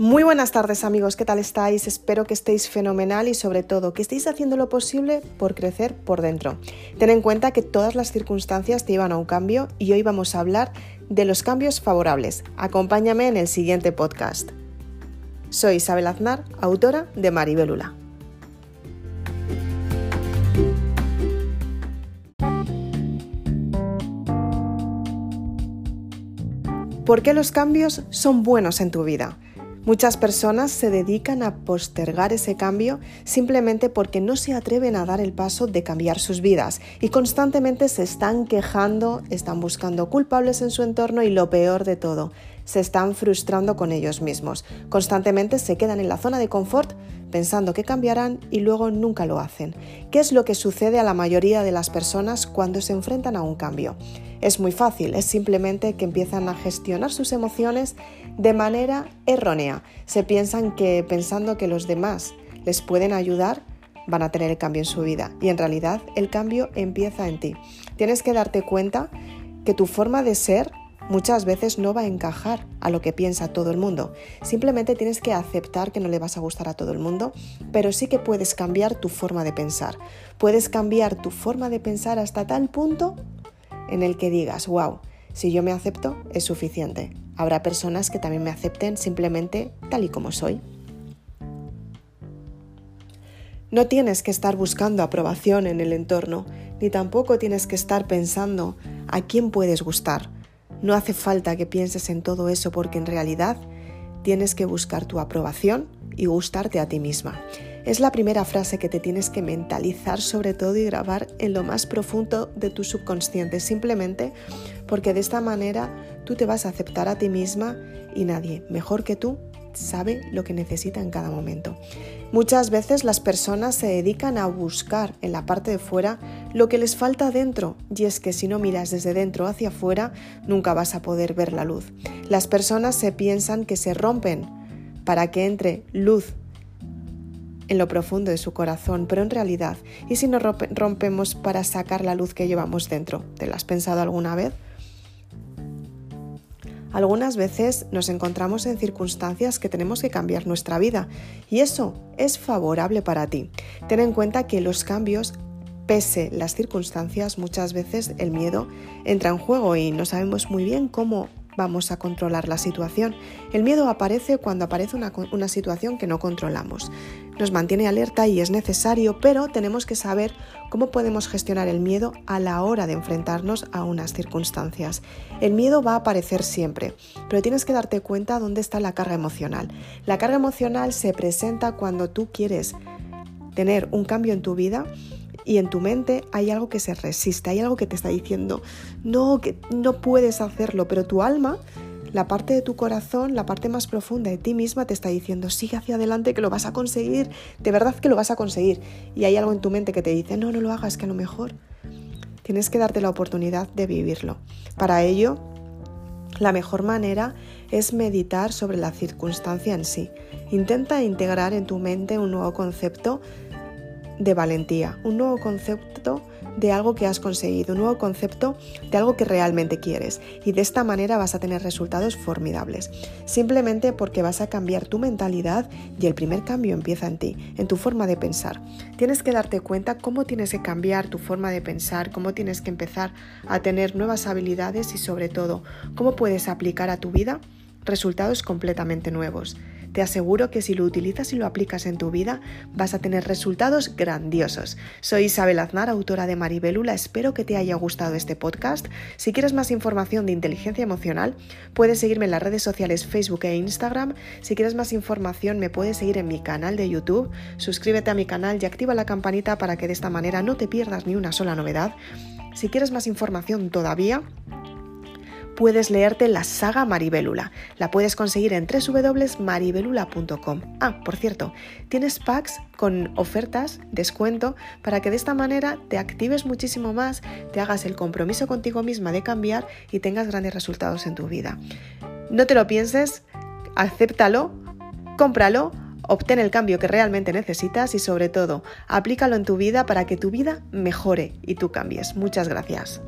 Muy buenas tardes amigos, ¿qué tal estáis? Espero que estéis fenomenal y sobre todo que estéis haciendo lo posible por crecer por dentro. Ten en cuenta que todas las circunstancias te llevan a un cambio y hoy vamos a hablar de los cambios favorables. Acompáñame en el siguiente podcast. Soy Isabel Aznar, autora de Maribelula. ¿Por qué los cambios son buenos en tu vida? Muchas personas se dedican a postergar ese cambio simplemente porque no se atreven a dar el paso de cambiar sus vidas y constantemente se están quejando, están buscando culpables en su entorno y lo peor de todo, se están frustrando con ellos mismos. Constantemente se quedan en la zona de confort pensando que cambiarán y luego nunca lo hacen. ¿Qué es lo que sucede a la mayoría de las personas cuando se enfrentan a un cambio? Es muy fácil, es simplemente que empiezan a gestionar sus emociones de manera errónea. Se piensan que pensando que los demás les pueden ayudar, van a tener el cambio en su vida. Y en realidad el cambio empieza en ti. Tienes que darte cuenta que tu forma de ser muchas veces no va a encajar a lo que piensa todo el mundo. Simplemente tienes que aceptar que no le vas a gustar a todo el mundo, pero sí que puedes cambiar tu forma de pensar. Puedes cambiar tu forma de pensar hasta tal punto en el que digas, wow, si yo me acepto es suficiente. Habrá personas que también me acepten simplemente tal y como soy. No tienes que estar buscando aprobación en el entorno, ni tampoco tienes que estar pensando a quién puedes gustar. No hace falta que pienses en todo eso porque en realidad tienes que buscar tu aprobación y gustarte a ti misma. Es la primera frase que te tienes que mentalizar sobre todo y grabar en lo más profundo de tu subconsciente, simplemente porque de esta manera tú te vas a aceptar a ti misma y nadie mejor que tú sabe lo que necesita en cada momento. Muchas veces las personas se dedican a buscar en la parte de fuera lo que les falta dentro y es que si no miras desde dentro hacia afuera nunca vas a poder ver la luz. Las personas se piensan que se rompen para que entre luz en lo profundo de su corazón, pero en realidad, ¿y si nos rompemos para sacar la luz que llevamos dentro? ¿Te lo has pensado alguna vez? Algunas veces nos encontramos en circunstancias que tenemos que cambiar nuestra vida y eso es favorable para ti. Ten en cuenta que los cambios pese las circunstancias, muchas veces el miedo entra en juego y no sabemos muy bien cómo vamos a controlar la situación. El miedo aparece cuando aparece una, una, situación que no controlamos. Nos mantiene alerta y es necesario, pero tenemos que saber cómo podemos gestionar el miedo a la hora de enfrentarnos a unas circunstancias. El miedo va a aparecer siempre, pero tienes que darte cuenta dónde está la carga emocional. La carga emocional se presenta cuando tú quieres tener un cambio en tu vida y en tu mente hay algo que se resiste, hay algo que te está diciendo, no, que no puedes hacerlo, pero tu alma, la parte de tu corazón, la parte más profunda de ti misma te está diciendo, sigue hacia adelante, que lo vas a conseguir, de verdad que lo vas a conseguir. Y hay algo en tu mente que te dice, no, no lo hagas, que a lo mejor tienes que darte la oportunidad de vivirlo. Para ello, la mejor manera es meditar sobre la circunstancia en sí. Intenta integrar en tu mente un nuevo concepto de valentía, un nuevo concepto de algo que has conseguido, un nuevo concepto de algo que realmente quieres. Y de esta manera vas a tener resultados formidables. Simplemente porque vas a cambiar tu mentalidad y el primer cambio empieza en ti, en tu forma de pensar. Tienes que darte cuenta cómo tienes que cambiar tu forma de pensar, cómo tienes que empezar a tener nuevas habilidades y sobre todo cómo puedes aplicar a tu vida resultados completamente nuevos. Te aseguro que si lo utilizas y lo aplicas en tu vida vas a tener resultados grandiosos. Soy Isabel Aznar, autora de Maribelula. Espero que te haya gustado este podcast. Si quieres más información de inteligencia emocional, puedes seguirme en las redes sociales Facebook e Instagram. Si quieres más información, me puedes seguir en mi canal de YouTube. Suscríbete a mi canal y activa la campanita para que de esta manera no te pierdas ni una sola novedad. Si quieres más información todavía, puedes leerte la saga Maribelula. La puedes conseguir en www.maribelula.com. Ah, por cierto, tienes packs con ofertas, descuento, para que de esta manera te actives muchísimo más, te hagas el compromiso contigo misma de cambiar y tengas grandes resultados en tu vida. No te lo pienses, acéptalo, cómpralo obtén el cambio que realmente necesitas y sobre todo, aplícalo en tu vida para que tu vida mejore y tú cambies. Muchas gracias.